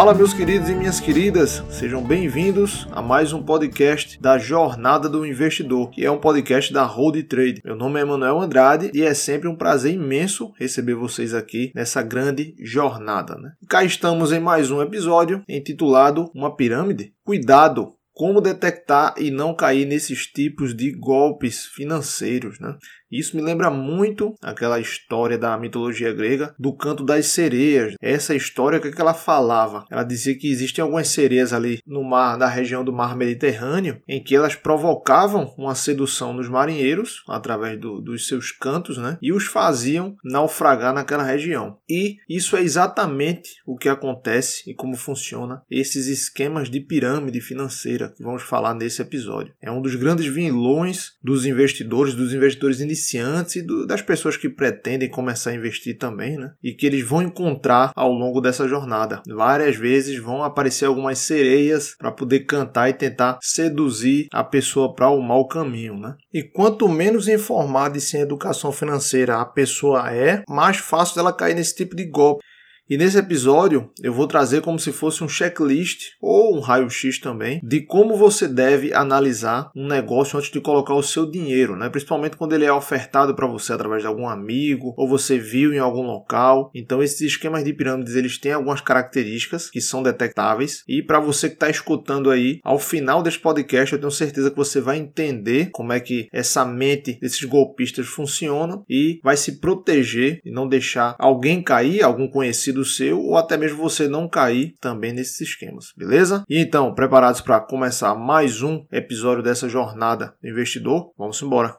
Fala, meus queridos e minhas queridas, sejam bem-vindos a mais um podcast da Jornada do Investidor, que é um podcast da Hold Trade. Meu nome é Emanuel Andrade e é sempre um prazer imenso receber vocês aqui nessa grande jornada. Né? cá estamos em mais um episódio intitulado Uma Pirâmide. Cuidado! Como detectar e não cair nesses tipos de golpes financeiros, né? Isso me lembra muito aquela história da mitologia grega do canto das sereias. Essa história que, é que ela falava? Ela dizia que existem algumas sereias ali no mar, na região do mar Mediterrâneo, em que elas provocavam uma sedução nos marinheiros através do, dos seus cantos, né? E os faziam naufragar naquela região. E isso é exatamente o que acontece e como funciona esses esquemas de pirâmide financeira que vamos falar nesse episódio. É um dos grandes vilões dos investidores, dos investidores iniciais iniciantes e do, das pessoas que pretendem começar a investir também, né? E que eles vão encontrar ao longo dessa jornada. Várias vezes vão aparecer algumas sereias para poder cantar e tentar seduzir a pessoa para o mau caminho, né? E quanto menos informada e sem educação financeira a pessoa é, mais fácil dela cair nesse tipo de golpe. E nesse episódio eu vou trazer como se fosse um checklist ou um raio-x também de como você deve analisar um negócio antes de colocar o seu dinheiro, né? Principalmente quando ele é ofertado para você através de algum amigo ou você viu em algum local. Então esses esquemas de pirâmides eles têm algumas características que são detectáveis e para você que está escutando aí, ao final desse podcast eu tenho certeza que você vai entender como é que essa mente desses golpistas funciona e vai se proteger e não deixar alguém cair, algum conhecido do seu ou até mesmo você não cair também nesses esquemas, beleza? E então, preparados para começar mais um episódio dessa jornada do investidor? Vamos embora.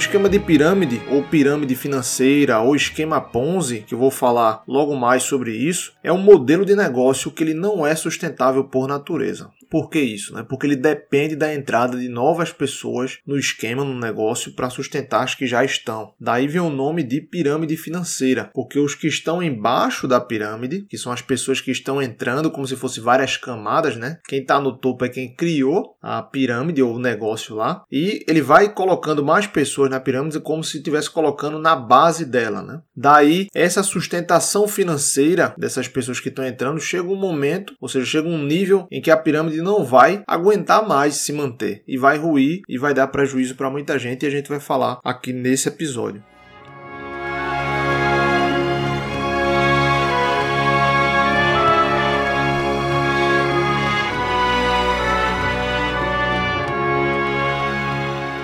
Esquema de pirâmide, ou pirâmide financeira, ou esquema Ponzi, que eu vou falar logo mais sobre isso, é um modelo de negócio que ele não é sustentável por natureza. Por que isso? Né? Porque ele depende da entrada de novas pessoas no esquema, no negócio, para sustentar as que já estão. Daí vem o nome de pirâmide financeira, porque os que estão embaixo da pirâmide, que são as pessoas que estão entrando como se fosse várias camadas, né? Quem está no topo é quem criou a pirâmide ou o negócio lá, e ele vai colocando mais pessoas na pirâmide como se estivesse colocando na base dela, né? Daí essa sustentação financeira dessas pessoas que estão entrando chega um momento, ou seja, chega um nível em que a pirâmide não vai aguentar mais se manter e vai ruir e vai dar prejuízo para muita gente e a gente vai falar aqui nesse episódio.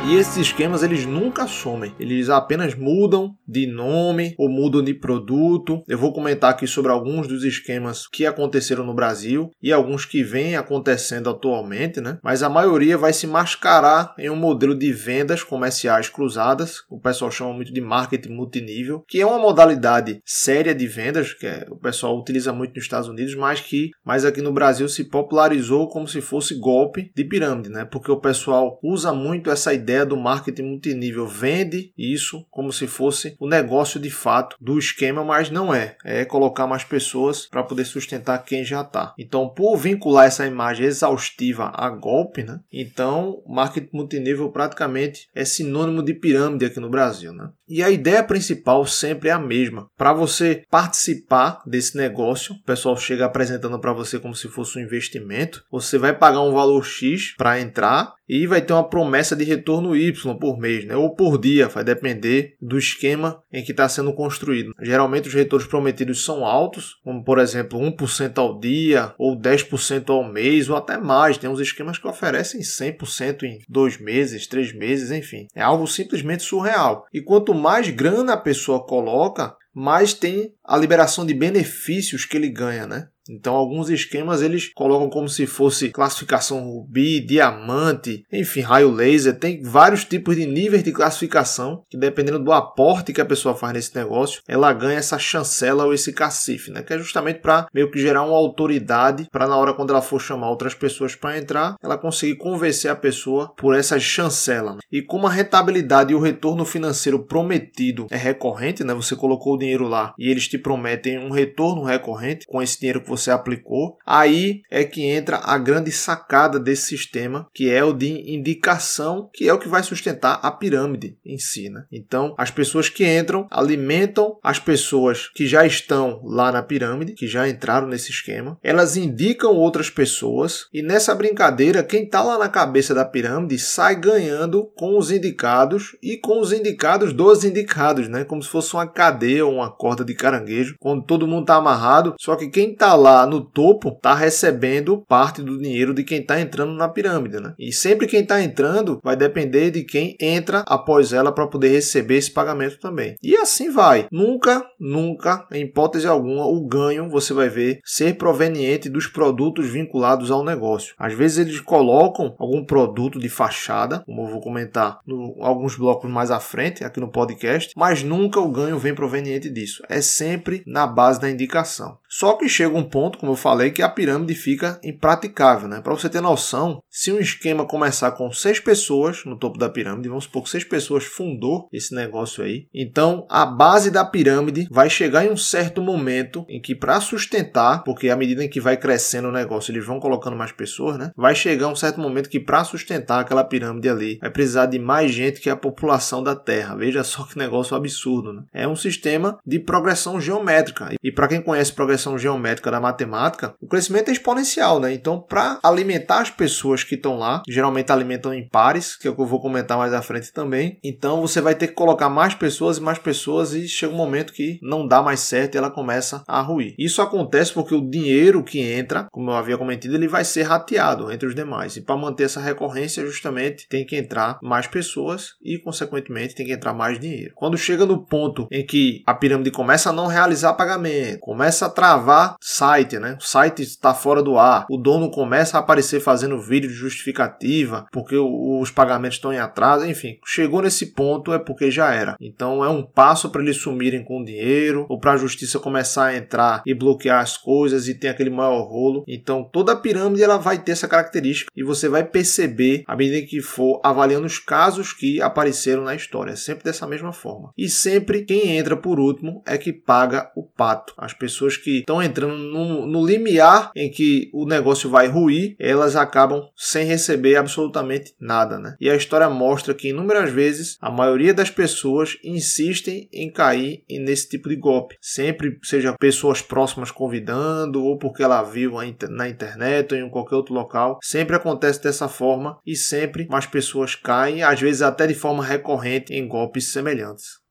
E esses esquemas eles nunca somem, eles apenas mudam de nome ou mudam de produto. Eu vou comentar aqui sobre alguns dos esquemas que aconteceram no Brasil e alguns que vêm acontecendo atualmente, né? Mas a maioria vai se mascarar em um modelo de vendas comerciais cruzadas, o pessoal chama muito de marketing multinível, que é uma modalidade séria de vendas que é, o pessoal utiliza muito nos Estados Unidos, mas que mais aqui no Brasil se popularizou como se fosse golpe de pirâmide, né? Porque o pessoal usa muito essa ideia ideia do marketing multinível vende isso como se fosse o negócio de fato do esquema, mas não é. É colocar mais pessoas para poder sustentar quem já está. Então, por vincular essa imagem exaustiva a golpe, né? Então, marketing multinível praticamente é sinônimo de pirâmide aqui no Brasil, né? E a ideia principal sempre é a mesma. Para você participar desse negócio, o pessoal chega apresentando para você como se fosse um investimento. Você vai pagar um valor X para entrar e vai ter uma promessa de retorno Y por mês, né? ou por dia, vai depender do esquema em que está sendo construído. Geralmente os retornos prometidos são altos, como por exemplo 1% ao dia, ou 10% ao mês, ou até mais. Tem uns esquemas que oferecem 100% em dois meses, três meses, enfim. É algo simplesmente surreal. E quanto mais grana a pessoa coloca, mais tem a liberação de benefícios que ele ganha, né? Então, alguns esquemas eles colocam como se fosse classificação rubi, diamante, enfim, raio laser. Tem vários tipos de níveis de classificação que, dependendo do aporte que a pessoa faz nesse negócio, ela ganha essa chancela ou esse cacife, né? Que é justamente para meio que gerar uma autoridade para na hora quando ela for chamar outras pessoas para entrar, ela conseguir convencer a pessoa por essa chancela. Né? E como a rentabilidade e o retorno financeiro prometido é recorrente, né? Você colocou o dinheiro lá e eles te prometem um retorno recorrente com esse dinheiro que você aplicou, aí é que entra a grande sacada desse sistema, que é o de indicação, que é o que vai sustentar a pirâmide em si. Né? Então, as pessoas que entram alimentam as pessoas que já estão lá na pirâmide, que já entraram nesse esquema, elas indicam outras pessoas e nessa brincadeira, quem está lá na cabeça da pirâmide sai ganhando com os indicados e com os indicados dos indicados, né? Como se fosse uma cadeia ou uma corda de caranguejo, quando todo mundo está amarrado, só que quem está lá no topo está recebendo parte do dinheiro de quem está entrando na pirâmide, né? E sempre quem está entrando vai depender de quem entra após ela para poder receber esse pagamento também. E assim vai. Nunca, nunca, em hipótese alguma, o ganho você vai ver ser proveniente dos produtos vinculados ao negócio. Às vezes eles colocam algum produto de fachada, como eu vou comentar no alguns blocos mais à frente aqui no podcast, mas nunca o ganho vem proveniente disso. É sempre na base da indicação. Só que chega um ponto, como eu falei, que a pirâmide fica impraticável, né? Para você ter noção, se um esquema começar com seis pessoas no topo da pirâmide, vamos supor que seis pessoas fundou esse negócio aí, então a base da pirâmide vai chegar em um certo momento em que para sustentar, porque à medida em que vai crescendo o negócio, eles vão colocando mais pessoas, né? Vai chegar um certo momento que para sustentar aquela pirâmide ali, vai precisar de mais gente que a população da Terra. Veja só que negócio absurdo, né? É um sistema de progressão geométrica. E para quem conhece progressão progressão geométrica da matemática, o crescimento é exponencial, né? Então, para alimentar as pessoas que estão lá, geralmente alimentam em pares, que é o que eu vou comentar mais à frente também. Então, você vai ter que colocar mais pessoas e mais pessoas e chega um momento que não dá mais certo e ela começa a ruir. Isso acontece porque o dinheiro que entra, como eu havia comentado, ele vai ser rateado entre os demais. E para manter essa recorrência, justamente tem que entrar mais pessoas e, consequentemente, tem que entrar mais dinheiro. Quando chega no ponto em que a pirâmide começa a não realizar pagamento, começa a travar site, né? O site está fora do ar. O dono começa a aparecer fazendo vídeo de justificativa porque os pagamentos estão em atraso. Enfim, chegou nesse ponto é porque já era. Então é um passo para eles sumirem com o dinheiro ou para a justiça começar a entrar e bloquear as coisas e tem aquele maior rolo. Então toda a pirâmide ela vai ter essa característica e você vai perceber à medida que for avaliando os casos que apareceram na história. É sempre dessa mesma forma. E sempre quem entra por último é que paga o pato. As pessoas que estão entrando no, no limiar em que o negócio vai ruir, elas acabam sem receber absolutamente nada, né? E a história mostra que inúmeras vezes a maioria das pessoas insistem em cair nesse tipo de golpe. Sempre seja pessoas próximas convidando ou porque ela viu na internet ou em qualquer outro local, sempre acontece dessa forma e sempre mais pessoas caem, às vezes até de forma recorrente em golpes semelhantes.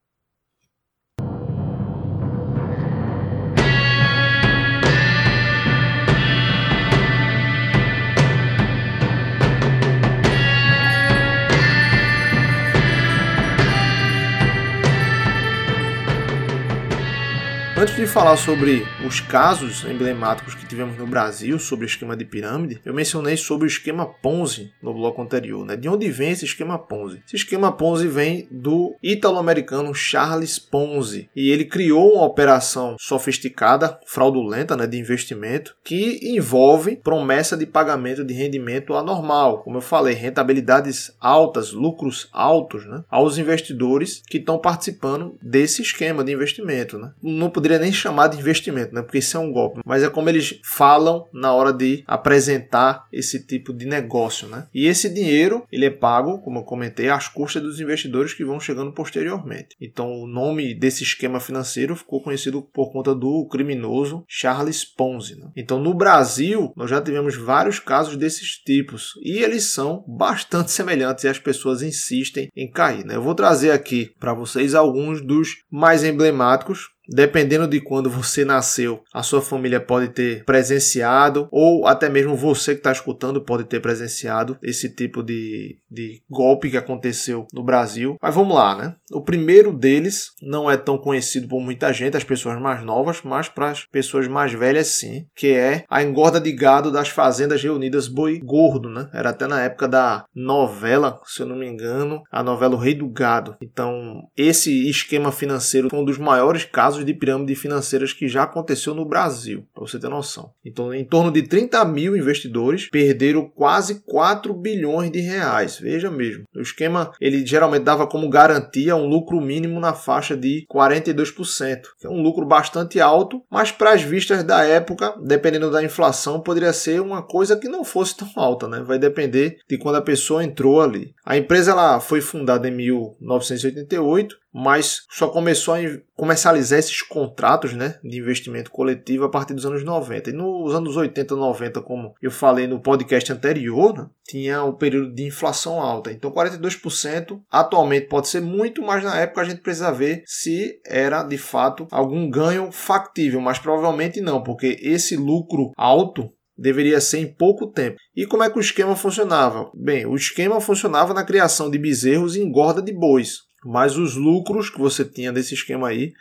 Antes de falar sobre os casos emblemáticos que tivemos no Brasil sobre o esquema de pirâmide, eu mencionei sobre o esquema Ponzi no bloco anterior. Né? De onde vem esse esquema Ponzi? Esse esquema Ponzi vem do italo-americano Charles Ponzi e ele criou uma operação sofisticada, fraudulenta, né, de investimento que envolve promessa de pagamento de rendimento anormal, como eu falei, rentabilidades altas, lucros altos, né, aos investidores que estão participando desse esquema de investimento. Né? No poderia nem chamar de investimento, né? Porque isso é um golpe. Mas é como eles falam na hora de apresentar esse tipo de negócio, né? E esse dinheiro, ele é pago, como eu comentei, às custas dos investidores que vão chegando posteriormente. Então, o nome desse esquema financeiro ficou conhecido por conta do criminoso Charles Ponzi. Né? Então, no Brasil, nós já tivemos vários casos desses tipos e eles são bastante semelhantes e as pessoas insistem em cair. Né? Eu vou trazer aqui para vocês alguns dos mais emblemáticos Dependendo de quando você nasceu, a sua família pode ter presenciado, ou até mesmo você que está escutando pode ter presenciado esse tipo de, de golpe que aconteceu no Brasil. Mas vamos lá, né? O primeiro deles não é tão conhecido por muita gente, as pessoas mais novas, mas para as pessoas mais velhas sim, que é a engorda de gado das fazendas reunidas Boi Gordo, né? Era até na época da novela, se eu não me engano, a novela O Rei do Gado. Então, esse esquema financeiro foi um dos maiores casos casos de pirâmide financeiras que já aconteceu no Brasil, para você ter noção. Então, em torno de 30 mil investidores perderam quase 4 bilhões de reais. Veja mesmo. O esquema ele geralmente dava como garantia um lucro mínimo na faixa de 42%, que é um lucro bastante alto, mas para as vistas da época, dependendo da inflação, poderia ser uma coisa que não fosse tão alta, né? Vai depender de quando a pessoa entrou ali. A empresa ela foi fundada em 1988 mas só começou a comercializar esses contratos né, de investimento coletivo a partir dos anos 90. E nos anos 80 90, como eu falei no podcast anterior, né, tinha um período de inflação alta. Então 42% atualmente pode ser muito, mas na época a gente precisa ver se era de fato algum ganho factível, mas provavelmente não, porque esse lucro alto deveria ser em pouco tempo. E como é que o esquema funcionava? Bem, o esquema funcionava na criação de bezerros e engorda de bois mas os lucros que você tinha desse esquema aí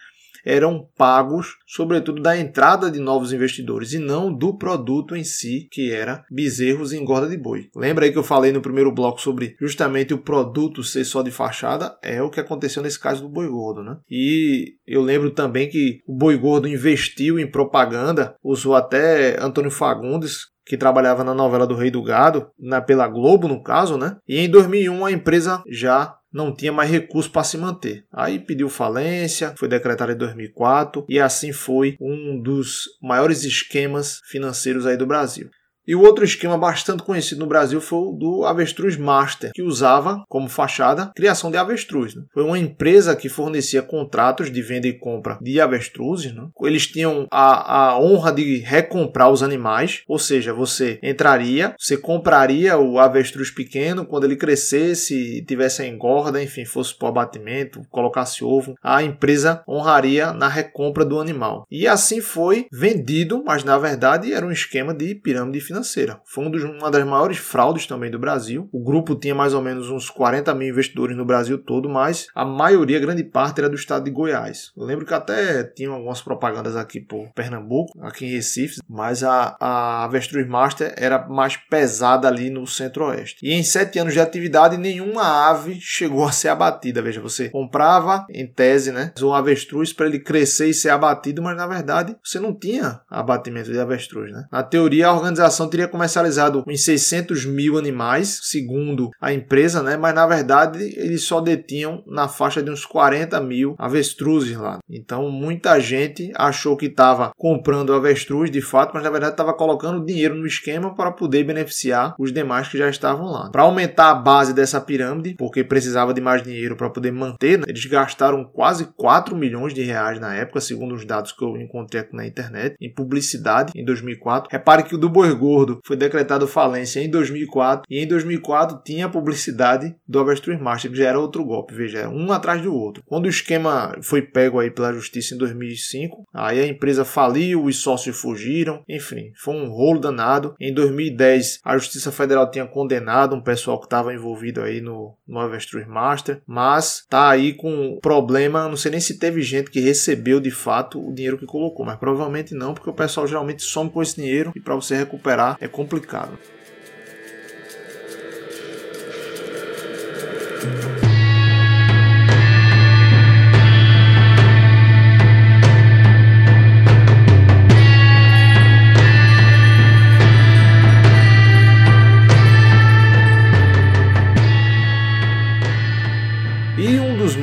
eram pagos, sobretudo da entrada de novos investidores e não do produto em si, que era bezerros e engorda de boi. Lembra aí que eu falei no primeiro bloco sobre justamente o produto ser só de fachada? É o que aconteceu nesse caso do boi gordo, né? E eu lembro também que o boi gordo investiu em propaganda, usou até Antônio Fagundes, que trabalhava na novela do Rei do Gado, na, pela Globo no caso, né? E em 2001 a empresa já não tinha mais recurso para se manter. Aí pediu falência, foi decretada em 2004 e assim foi um dos maiores esquemas financeiros aí do Brasil. E o outro esquema bastante conhecido no Brasil foi o do Avestruz Master, que usava como fachada criação de avestruz. Né? Foi uma empresa que fornecia contratos de venda e compra de avestruzes. Né? Eles tinham a, a honra de recomprar os animais, ou seja, você entraria, você compraria o avestruz pequeno, quando ele crescesse, tivesse a engorda, enfim, fosse para o abatimento, colocasse ovo, a empresa honraria na recompra do animal. E assim foi vendido, mas na verdade era um esquema de pirâmide financeira financeira. Foi um uma das maiores fraudes também do Brasil. O grupo tinha mais ou menos uns 40 mil investidores no Brasil todo, mas a maioria, grande parte, era do estado de Goiás. Eu lembro que até tinha algumas propagandas aqui por Pernambuco, aqui em Recife, mas a, a Avestruz Master era mais pesada ali no centro-oeste. E em sete anos de atividade, nenhuma ave chegou a ser abatida. Veja, você comprava, em tese, né, um avestruz para ele crescer e ser abatido, mas na verdade você não tinha abatimento de avestruz. Né? Na teoria, a organização teria comercializado uns 600 mil animais, segundo a empresa, né? mas na verdade eles só detinham na faixa de uns 40 mil avestruzes lá. Então muita gente achou que estava comprando avestruz de fato, mas na verdade estava colocando dinheiro no esquema para poder beneficiar os demais que já estavam lá. Para aumentar a base dessa pirâmide, porque precisava de mais dinheiro para poder manter, né? eles gastaram quase 4 milhões de reais na época, segundo os dados que eu encontrei aqui na internet, em publicidade em 2004. Repare que o do Borgô Gordo foi decretado falência em 2004 e em 2004 tinha a publicidade do Avestruz Master, que já era outro golpe, veja, um atrás do outro. Quando o esquema foi pego aí pela justiça em 2005, aí a empresa faliu, os sócios fugiram, enfim, foi um rolo danado. Em 2010, a Justiça Federal tinha condenado um pessoal que estava envolvido aí no, no Avestruz Master, mas tá aí com problema, não sei nem se teve gente que recebeu de fato o dinheiro que colocou, mas provavelmente não, porque o pessoal geralmente some com esse dinheiro e para você recuperar é complicado.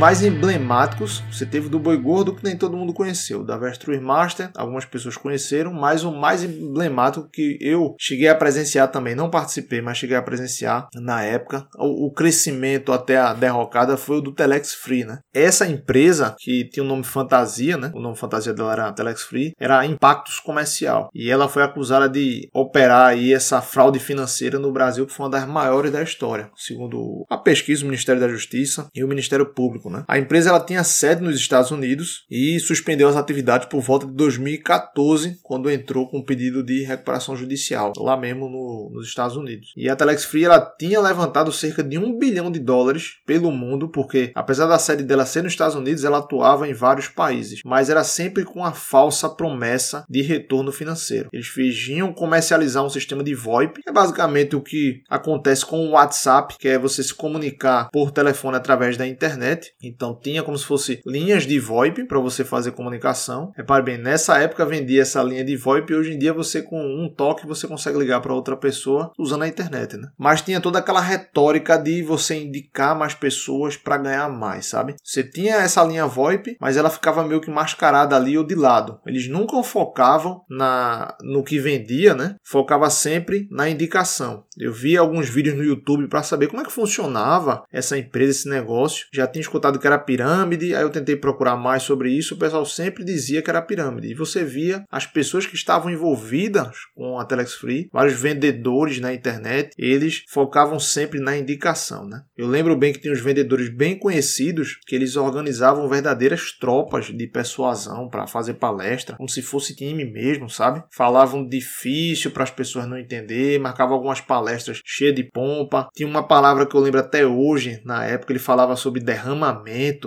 Mais emblemáticos, você teve do Boi Gordo, que nem todo mundo conheceu, da Avestruz Master, algumas pessoas conheceram, mas o mais emblemático que eu cheguei a presenciar também, não participei, mas cheguei a presenciar na época, o, o crescimento até a derrocada foi o do Telex Free, né? Essa empresa, que tinha o nome fantasia, né? O nome fantasia dela era Telex Free, era Impactos Comercial. E ela foi acusada de operar aí essa fraude financeira no Brasil, que foi uma das maiores da história, segundo a pesquisa do Ministério da Justiça e o Ministério Público, né? A empresa ela tinha sede nos Estados Unidos e suspendeu as atividades por volta de 2014, quando entrou com um pedido de recuperação judicial, lá mesmo no, nos Estados Unidos. E a Telex Free ela tinha levantado cerca de um bilhão de dólares pelo mundo, porque apesar da sede dela ser nos Estados Unidos, ela atuava em vários países, mas era sempre com a falsa promessa de retorno financeiro. Eles fingiam comercializar um sistema de VoIP, que é basicamente o que acontece com o WhatsApp, que é você se comunicar por telefone através da internet Então tinha como se fosse linhas de VoIP para você fazer comunicação. Repare bem, nessa época vendia essa linha de VoIP e hoje em dia você com um toque você consegue ligar para outra pessoa usando a internet, né? Mas tinha toda aquela retórica de você indicar mais pessoas para ganhar mais, sabe? Você tinha essa linha VoIP, mas ela ficava meio que mascarada ali ou de lado. Eles nunca focavam na no que vendia, né? Focava sempre na indicação. Eu vi alguns vídeos no YouTube para saber como é que funcionava essa empresa, esse negócio. Já tinha escutado que era pirâmide, aí eu tentei procurar mais sobre isso. O pessoal sempre dizia que era pirâmide. E você via as pessoas que estavam envolvidas com a Telex Free, vários vendedores na internet, eles focavam sempre na indicação, né? Eu lembro bem que tinha uns vendedores bem conhecidos que eles organizavam verdadeiras tropas de persuasão para fazer palestra, como se fosse time mesmo, sabe? Falavam difícil para as pessoas não entender, marcavam algumas palestras cheias de pompa. Tinha uma palavra que eu lembro até hoje, na época ele falava sobre derramamento,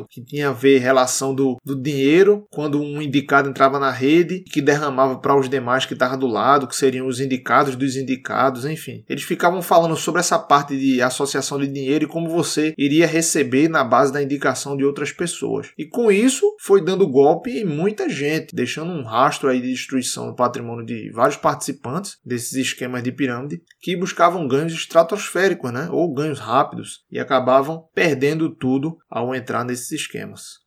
que tinha a ver relação do, do dinheiro quando um indicado entrava na rede, que derramava para os demais que estavam do lado, que seriam os indicados dos indicados, enfim. Eles ficavam falando sobre essa parte de associação de dinheiro e como você iria receber na base da indicação de outras pessoas. E com isso foi dando golpe em muita gente, deixando um rastro aí de destruição do patrimônio de vários participantes desses esquemas de pirâmide que buscavam ganhos estratosféricos, né, ou ganhos rápidos e acabavam perdendo tudo ao entrar nesses esquemas.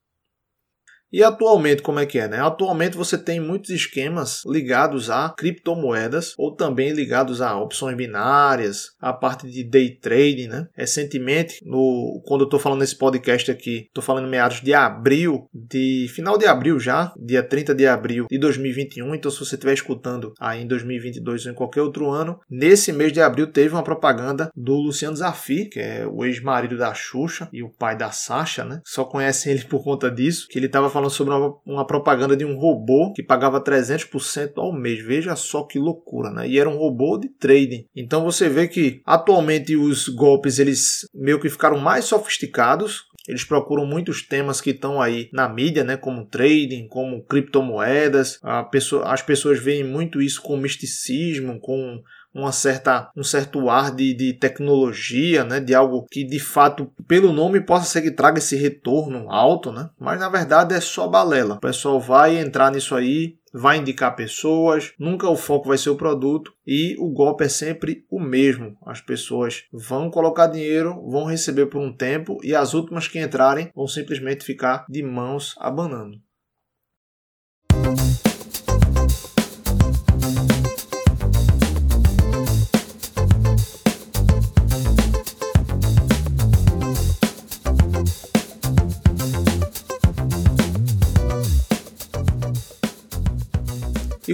E atualmente, como é que é? Né? Atualmente você tem muitos esquemas ligados a criptomoedas ou também ligados a opções binárias, a parte de day trading. Né? Recentemente, no, quando eu estou falando nesse podcast aqui, estou falando meados de abril, de final de abril já, dia 30 de abril de 2021. Então, se você estiver escutando aí em 2022 ou em qualquer outro ano, nesse mês de abril teve uma propaganda do Luciano Zafir, que é o ex-marido da Xuxa e o pai da Sasha, né? Só conhecem ele por conta disso, que ele estava falando sobre uma, uma, propaganda de um robô que pagava 300% ao mês. Veja só que loucura, né? E era um robô de trading. Então você vê que atualmente os golpes eles meio que ficaram mais sofisticados. Eles procuram muitos temas que estão aí na mídia, né, como trading, como criptomoedas. Pessoa, as pessoas veem muito isso com misticismo, com uma certa, um certo ar de, de tecnologia, né? de algo que de fato, pelo nome, possa ser que traga esse retorno alto, né? mas na verdade é só balela. O pessoal vai entrar nisso aí, vai indicar pessoas, nunca o foco vai ser o produto e o golpe é sempre o mesmo. As pessoas vão colocar dinheiro, vão receber por um tempo e as últimas que entrarem vão simplesmente ficar de mãos abanando.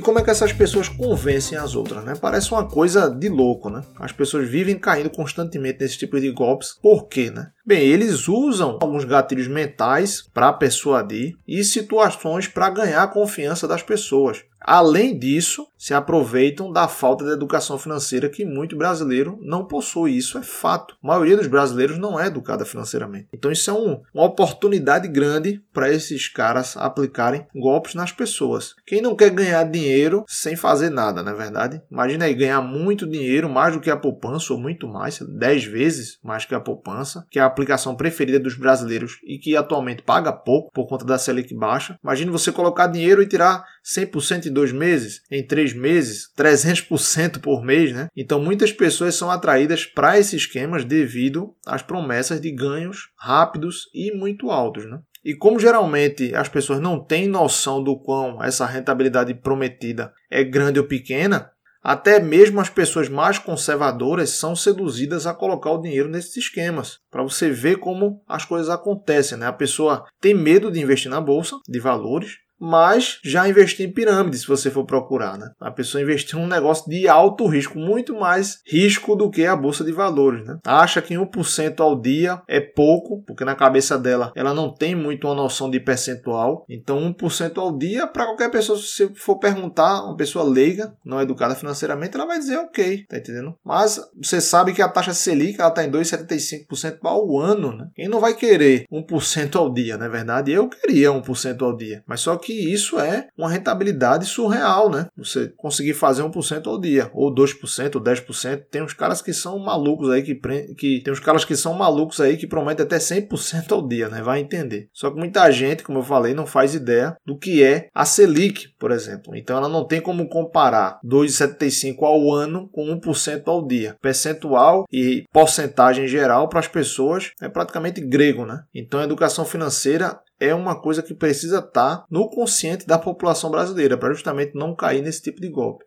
Como é que essas pessoas convencem as outras, né? Parece uma coisa de louco, né? As pessoas vivem caindo constantemente nesse tipo de golpes. Por quê, né? Bem, eles usam alguns gatilhos mentais para persuadir e situações para ganhar a confiança das pessoas. Além disso, se aproveitam da falta de educação financeira que muito brasileiro não possui. Isso é fato. A maioria dos brasileiros não é educada financeiramente. Então, isso é um, uma oportunidade grande para esses caras aplicarem golpes nas pessoas. Quem não quer ganhar dinheiro sem fazer nada, não é verdade? Imagina aí ganhar muito dinheiro, mais do que a poupança, ou muito mais, 10 vezes mais que a poupança, que a aplicação preferida dos brasileiros e que atualmente paga pouco por conta da Selic baixa. Imagine você colocar dinheiro e tirar 100% em dois meses, em três meses, 300% por mês, né? Então muitas pessoas são atraídas para esses esquemas devido às promessas de ganhos rápidos e muito altos, né? E como geralmente as pessoas não têm noção do quão essa rentabilidade prometida é grande ou pequena, até mesmo as pessoas mais conservadoras são seduzidas a colocar o dinheiro nesses esquemas, para você ver como as coisas acontecem. Né? A pessoa tem medo de investir na bolsa de valores, mas já investir em pirâmide, se você for procurar. Né? A pessoa investiu num negócio de alto risco, muito mais risco do que a bolsa de valores. Né? Acha que 1% ao dia é pouco, porque na cabeça dela ela não tem muito uma noção de percentual. Então, 1% ao dia, para qualquer pessoa, se você for perguntar, uma pessoa leiga, não educada financeiramente, ela vai dizer ok, tá entendendo? Mas você sabe que a taxa Selic ela está em 2,75% ao ano. Né? Quem não vai querer 1% ao dia, não é verdade? Eu queria 1% ao dia, mas só que que isso é uma rentabilidade surreal, né? Você conseguir fazer 1% ao dia, ou 2%, ou 10%. Tem uns caras que são malucos aí que, que tem uns caras que são malucos aí que prometem até 100% ao dia, né? Vai entender. Só que muita gente, como eu falei, não faz ideia do que é a Selic, por exemplo. Então ela não tem como comparar 2,75 ao ano com 1% ao dia. Percentual e porcentagem geral para as pessoas é praticamente grego, né? Então a educação financeira é uma coisa que precisa estar no consciente da população brasileira para justamente não cair nesse tipo de golpe.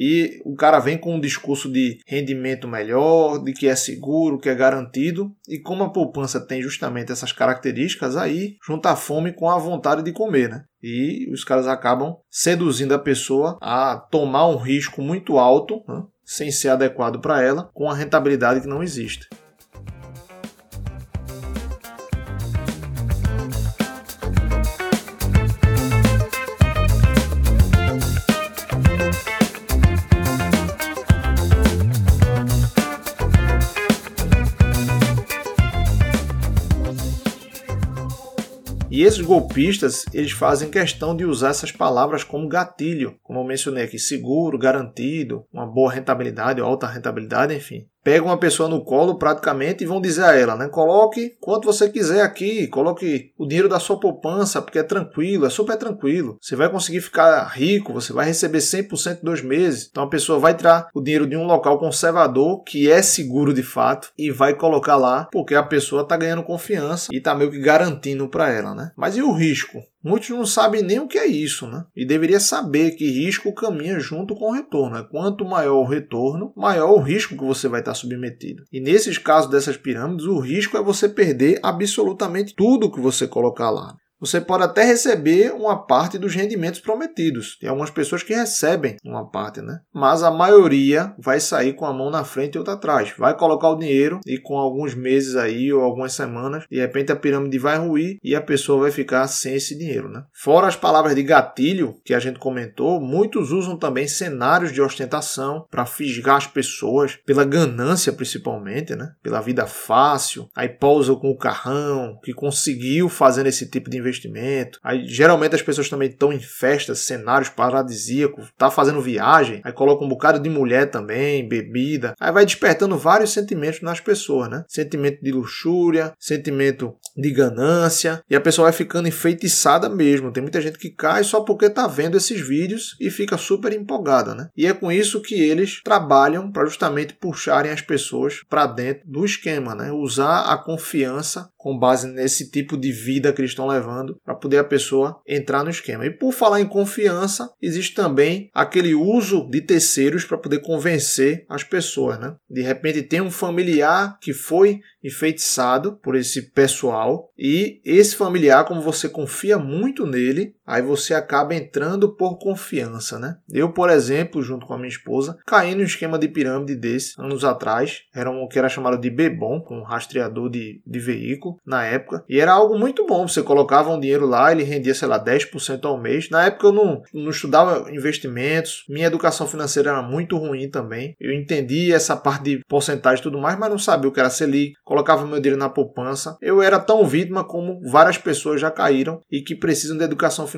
E o cara vem com um discurso de rendimento melhor, de que é seguro, que é garantido, e como a poupança tem justamente essas características, aí junta a fome com a vontade de comer, né? E os caras acabam seduzindo a pessoa a tomar um risco muito alto, né? sem ser adequado para ela, com a rentabilidade que não existe. E esses golpistas, eles fazem questão de usar essas palavras como gatilho, como eu mencionei aqui, seguro, garantido, uma boa rentabilidade, alta rentabilidade, enfim pegam uma pessoa no colo praticamente e vão dizer a ela, né? Coloque quanto você quiser aqui, coloque o dinheiro da sua poupança, porque é tranquilo, é super tranquilo. Você vai conseguir ficar rico, você vai receber 100% dos meses. Então a pessoa vai tirar o dinheiro de um local conservador, que é seguro de fato, e vai colocar lá, porque a pessoa está ganhando confiança e está meio que garantindo para ela, né? Mas e o risco? Muitos não sabem nem o que é isso, né? E deveria saber que risco caminha junto com o retorno. Né? Quanto maior o retorno, maior o risco que você vai estar submetido. E nesses casos dessas pirâmides, o risco é você perder absolutamente tudo que você colocar lá você pode até receber uma parte dos rendimentos prometidos. Tem algumas pessoas que recebem uma parte, né? Mas a maioria vai sair com a mão na frente e outra atrás. Vai colocar o dinheiro e com alguns meses aí ou algumas semanas, de repente a pirâmide vai ruir e a pessoa vai ficar sem esse dinheiro, né? Fora as palavras de gatilho que a gente comentou, muitos usam também cenários de ostentação para fisgar as pessoas pela ganância principalmente, né? Pela vida fácil. Aí pousa com o carrão que conseguiu fazer esse tipo de investimento investimento. Aí geralmente as pessoas também estão em festas, cenários paradisíacos, tá fazendo viagem, aí coloca um bocado de mulher também, bebida. Aí vai despertando vários sentimentos nas pessoas, né? Sentimento de luxúria, sentimento de ganância, e a pessoa vai ficando enfeitiçada mesmo. Tem muita gente que cai só porque tá vendo esses vídeos e fica super empolgada, né? E é com isso que eles trabalham para justamente puxarem as pessoas para dentro do esquema, né? Usar a confiança com base nesse tipo de vida que eles estão levando para poder a pessoa entrar no esquema. E por falar em confiança, existe também aquele uso de terceiros para poder convencer as pessoas, né? De repente tem um familiar que foi enfeitiçado por esse pessoal e esse familiar, como você confia muito nele, aí você acaba entrando por confiança, né? Eu, por exemplo, junto com a minha esposa, caí no esquema de pirâmide desse anos atrás, era um que era chamado de Bebom, um rastreador de, de veículo na época, e era algo muito bom, você colocava um dinheiro lá, ele rendia, sei lá, 10% ao mês. Na época eu não, não estudava investimentos, minha educação financeira era muito ruim também. Eu entendi essa parte de porcentagem e tudo mais, mas não sabia o que era Selic, colocava meu dinheiro na poupança. Eu era tão vítima como várias pessoas já caíram e que precisam de educação financeira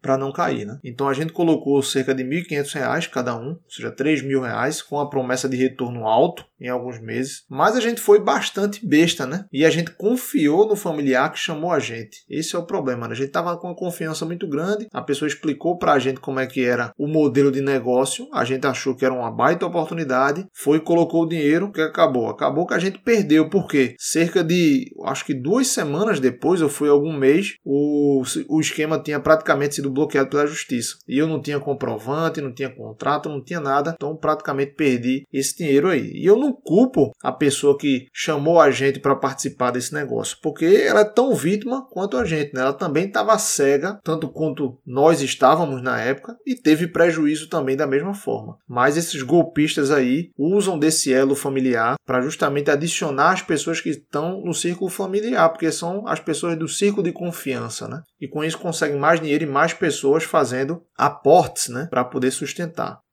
para não cair. Né? Então a gente colocou cerca de R$ 1.500 cada um, ou seja, R$ reais, com a promessa de retorno alto em alguns meses. Mas a gente foi bastante besta, né? E a gente confiou no familiar que chamou a gente. Esse é o problema. Né? A gente tava com uma confiança muito grande. A pessoa explicou para a gente como é que era o modelo de negócio. A gente achou que era uma baita oportunidade. Foi colocou o dinheiro. Que acabou? Acabou que a gente perdeu. Por quê? Cerca de, acho que duas semanas depois, ou foi algum mês, o, o esquema tinha praticamente sido bloqueado pela justiça. E eu não tinha comprovante, não tinha contrato, não tinha nada. Então praticamente perdi esse dinheiro aí. E eu não culpo a pessoa que chamou a gente para participar desse negócio, porque ela é tão vítima quanto a gente, né? Ela também estava cega, tanto quanto nós estávamos na época, e teve prejuízo também da mesma forma. Mas esses golpistas aí usam desse elo familiar para justamente adicionar as pessoas que estão no círculo familiar, porque são as pessoas do círculo de confiança, né? E com isso conseguem mais dinheiro e mais pessoas fazendo aportes, né, para poder sustentar.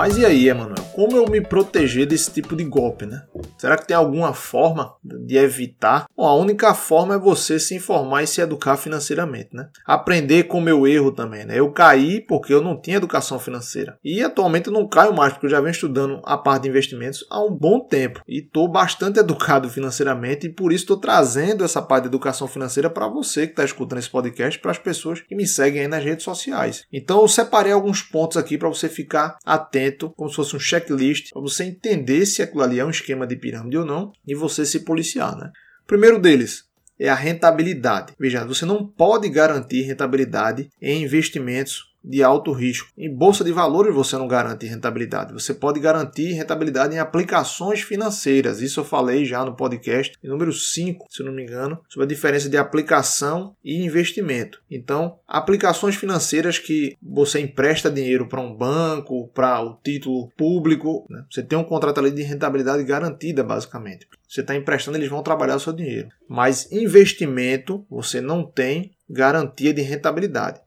Mas e aí, Emanuel? Como eu me proteger desse tipo de golpe, né? Será que tem alguma forma de evitar? Bom, a única forma é você se informar e se educar financeiramente, né? Aprender com o meu erro também, né? Eu caí porque eu não tinha educação financeira. E atualmente eu não caio mais, porque eu já venho estudando a parte de investimentos há um bom tempo. E estou bastante educado financeiramente e por isso estou trazendo essa parte de educação financeira para você que está escutando esse podcast, para as pessoas que me seguem aí nas redes sociais. Então eu separei alguns pontos aqui para você ficar atento, como se fosse um checklist, para você entender se aquilo ali é um esquema de pirâmide ou não e você se policiar. Né? Primeiro deles, é a rentabilidade. Veja, você não pode garantir rentabilidade em investimentos de alto risco. Em bolsa de valores você não garante rentabilidade. Você pode garantir rentabilidade em aplicações financeiras. Isso eu falei já no podcast número 5, se não me engano, sobre a diferença de aplicação e investimento. Então, aplicações financeiras que você empresta dinheiro para um banco, para o título público, né? você tem um contrato ali de rentabilidade garantida, basicamente. Você está emprestando, eles vão trabalhar o seu dinheiro. Mas investimento, você não tem garantia de rentabilidade.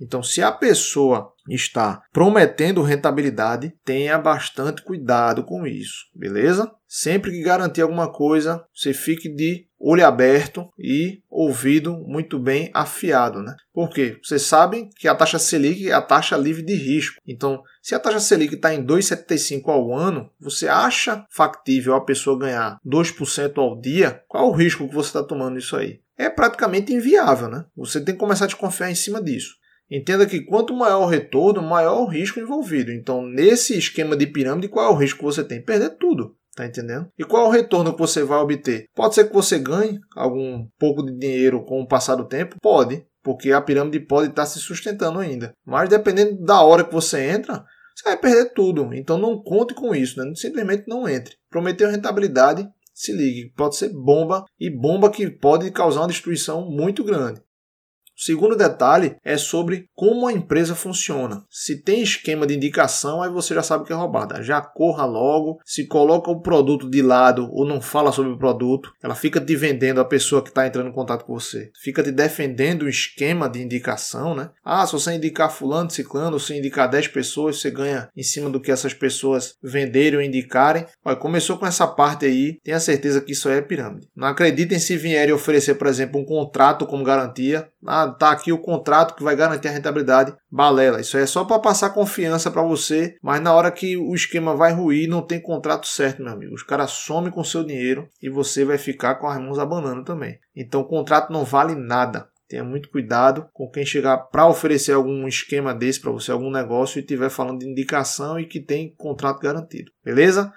Então, se a pessoa está prometendo rentabilidade, tenha bastante cuidado com isso, beleza? Sempre que garantir alguma coisa, você fique de olho aberto e ouvido muito bem afiado, né? Porque vocês sabem que a taxa Selic é a taxa livre de risco. Então, se a taxa Selic está em 2,75 ao ano, você acha factível a pessoa ganhar 2% ao dia? Qual o risco que você está tomando nisso aí? É praticamente inviável, né? Você tem que começar a desconfiar em cima disso. Entenda que quanto maior o retorno, maior o risco envolvido. Então, nesse esquema de pirâmide, qual é o risco que você tem? Perder tudo. Tá entendendo? E qual é o retorno que você vai obter? Pode ser que você ganhe algum pouco de dinheiro com o passar do tempo? Pode, porque a pirâmide pode estar se sustentando ainda. Mas dependendo da hora que você entra, você vai perder tudo. Então não conte com isso, né? simplesmente não entre. Prometeu rentabilidade, se ligue, pode ser bomba e bomba que pode causar uma destruição muito grande. O segundo detalhe é sobre como a empresa funciona. Se tem esquema de indicação, aí você já sabe que é roubada. Já corra logo, se coloca o produto de lado ou não fala sobre o produto, ela fica te vendendo a pessoa que está entrando em contato com você. Fica te defendendo o esquema de indicação, né? Ah, se você indicar fulano, ciclano, se indicar 10 pessoas, você ganha em cima do que essas pessoas venderem ou indicarem. Olha, começou com essa parte aí, tenha certeza que isso é pirâmide. Não acreditem se vierem oferecer, por exemplo, um contrato como garantia. Ah, tá aqui o contrato que vai garantir a rentabilidade. Balela, isso aí é só para passar confiança para você, mas na hora que o esquema vai ruir, não tem contrato certo, meu amigo. Os caras somem com seu dinheiro e você vai ficar com as mãos abanando também. Então o contrato não vale nada. Tenha muito cuidado com quem chegar para oferecer algum esquema desse para você, algum negócio e estiver falando de indicação e que tem contrato garantido. Beleza?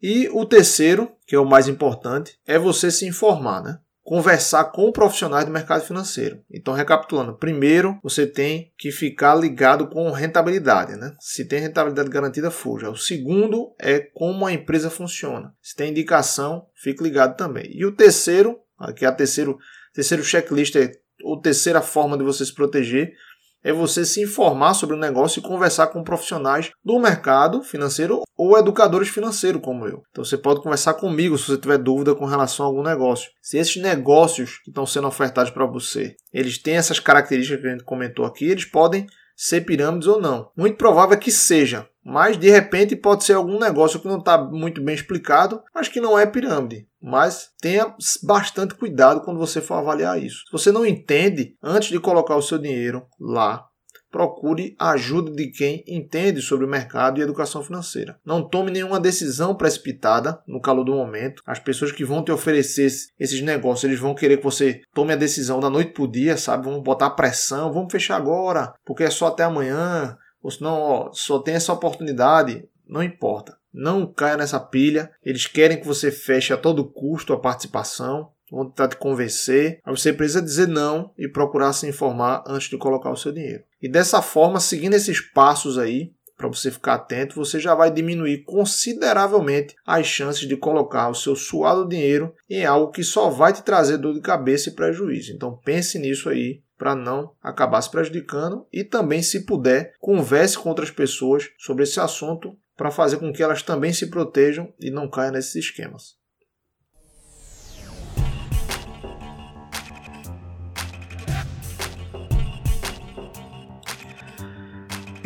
E o terceiro, que é o mais importante, é você se informar, né? Conversar com profissionais do mercado financeiro. Então, recapitulando, primeiro você tem que ficar ligado com rentabilidade, né? Se tem rentabilidade garantida, fuja. O segundo é como a empresa funciona. Se tem indicação, fique ligado também. E o terceiro, aqui é a terceiro, terceiro checklist é a terceira forma de você se proteger é você se informar sobre o negócio e conversar com profissionais do mercado financeiro ou educadores financeiros como eu. Então você pode conversar comigo se você tiver dúvida com relação a algum negócio. Se esses negócios que estão sendo ofertados para você, eles têm essas características que a gente comentou aqui, eles podem ser pirâmides ou não. Muito provável é que seja, mas de repente pode ser algum negócio que não está muito bem explicado, mas que não é pirâmide. Mas tenha bastante cuidado quando você for avaliar isso. Se você não entende, antes de colocar o seu dinheiro lá, procure a ajuda de quem entende sobre o mercado e educação financeira. Não tome nenhuma decisão precipitada no calor do momento. As pessoas que vão te oferecer esses negócios, eles vão querer que você tome a decisão da noite para o dia, sabe? Vão botar pressão, vamos fechar agora, porque é só até amanhã ou senão ó, só tem essa oportunidade, não importa. Não caia nessa pilha. Eles querem que você feche a todo custo a participação, vão tentar te convencer. Mas você precisa dizer não e procurar se informar antes de colocar o seu dinheiro. E dessa forma, seguindo esses passos aí, para você ficar atento, você já vai diminuir consideravelmente as chances de colocar o seu suado dinheiro em algo que só vai te trazer dor de cabeça e prejuízo. Então pense nisso aí para não acabar se prejudicando e também, se puder, converse com outras pessoas sobre esse assunto para fazer com que elas também se protejam e não caiam nesses esquemas.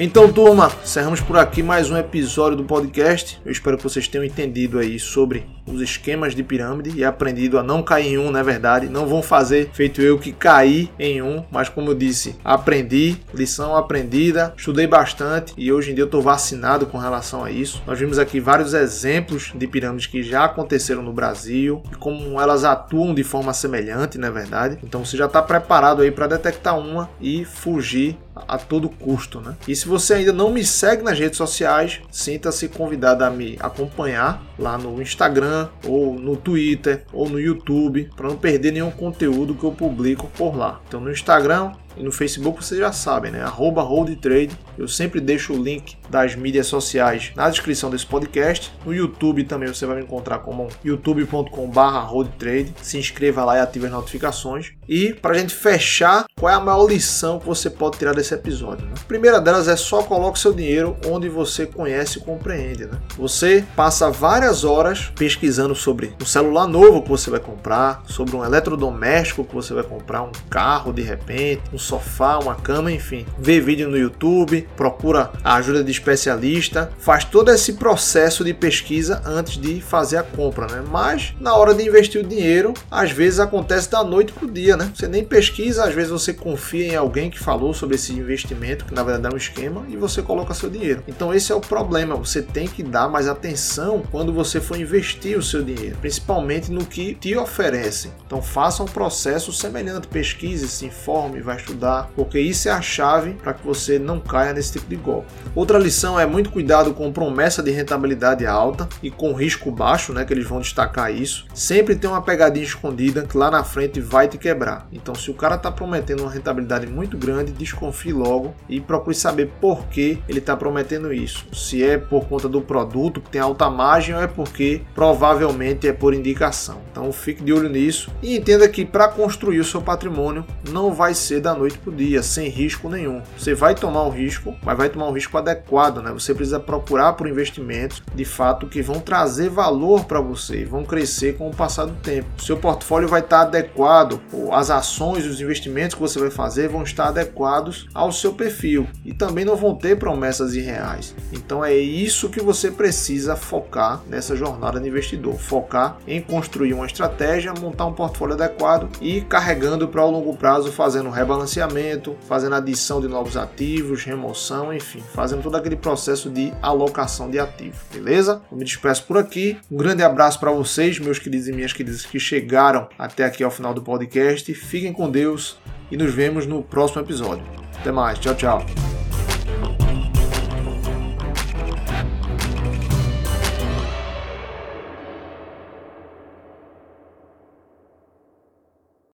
Então, turma, encerramos por aqui mais um episódio do podcast. Eu espero que vocês tenham entendido aí sobre os esquemas de pirâmide e aprendido a não cair em um, na é verdade. Não vão fazer feito eu que caí em um, mas como eu disse, aprendi, lição aprendida, estudei bastante e hoje em dia eu estou vacinado com relação a isso. Nós vimos aqui vários exemplos de pirâmides que já aconteceram no Brasil e como elas atuam de forma semelhante, na é verdade. Então você já está preparado aí para detectar uma e fugir a todo custo, né? E se você ainda não me segue nas redes sociais, sinta-se convidado a me acompanhar lá no Instagram ou no Twitter ou no YouTube para não perder nenhum conteúdo que eu publico por lá. Então no Instagram e no Facebook vocês já sabem, né? Arroba HoldTrade. Eu sempre deixo o link das mídias sociais na descrição desse podcast. No YouTube também você vai me encontrar como youtube.com.br HoldTrade. Se inscreva lá e ative as notificações. E para a gente fechar, qual é a maior lição que você pode tirar desse episódio? Né? A primeira delas é só coloque seu dinheiro onde você conhece e compreende. Né? Você passa várias horas pesquisando sobre um celular novo que você vai comprar, sobre um eletrodoméstico que você vai comprar, um carro de repente, um sofá, uma cama, enfim. Vê vídeo no YouTube, procura a ajuda de especialista, faz todo esse processo de pesquisa antes de fazer a compra, né? Mas na hora de investir o dinheiro, às vezes acontece da noite pro dia, né? Você nem pesquisa, às vezes você confia em alguém que falou sobre esse investimento, que na verdade é um esquema, e você coloca seu dinheiro. Então esse é o problema, você tem que dar mais atenção quando você for investir o seu dinheiro, principalmente no que te oferecem. Então faça um processo semelhante, pesquise, se informe, vai estudar, porque isso é a chave para que você não caia nesse tipo de golpe. Outra lição é muito cuidado com promessa de rentabilidade alta e com risco baixo, né, que eles vão destacar isso. Sempre tem uma pegadinha escondida que lá na frente vai te quebrar. Então, se o cara está prometendo uma rentabilidade muito grande, desconfie logo e procure saber por que ele está prometendo isso. Se é por conta do produto que tem alta margem ou é porque provavelmente é por indicação. Então, fique de olho nisso e entenda que para construir o seu patrimônio não vai ser da noite para o dia, sem risco nenhum. Você vai tomar um risco, mas vai tomar um risco adequado, né? Você precisa procurar por investimentos de fato que vão trazer valor para você, vão crescer com o passar do tempo. Seu portfólio vai estar adequado, as ações, os investimentos que você vai fazer vão estar adequados ao seu perfil e também não vão ter promessas irreais. Então é isso que você precisa focar nessa jornada de investidor, focar em construir uma estratégia, montar um portfólio adequado e carregando para o longo prazo, fazendo rebalanceamento, fazendo adição de novos ativos, remoção, enfim, fazendo todo aquele processo de alocação de ativos, beleza? Eu me despeço por aqui. Um grande abraço para vocês, meus queridos e minhas queridas que chegaram até aqui ao final do podcast. Fiquem com Deus e nos vemos no próximo episódio. Até mais, tchau, tchau.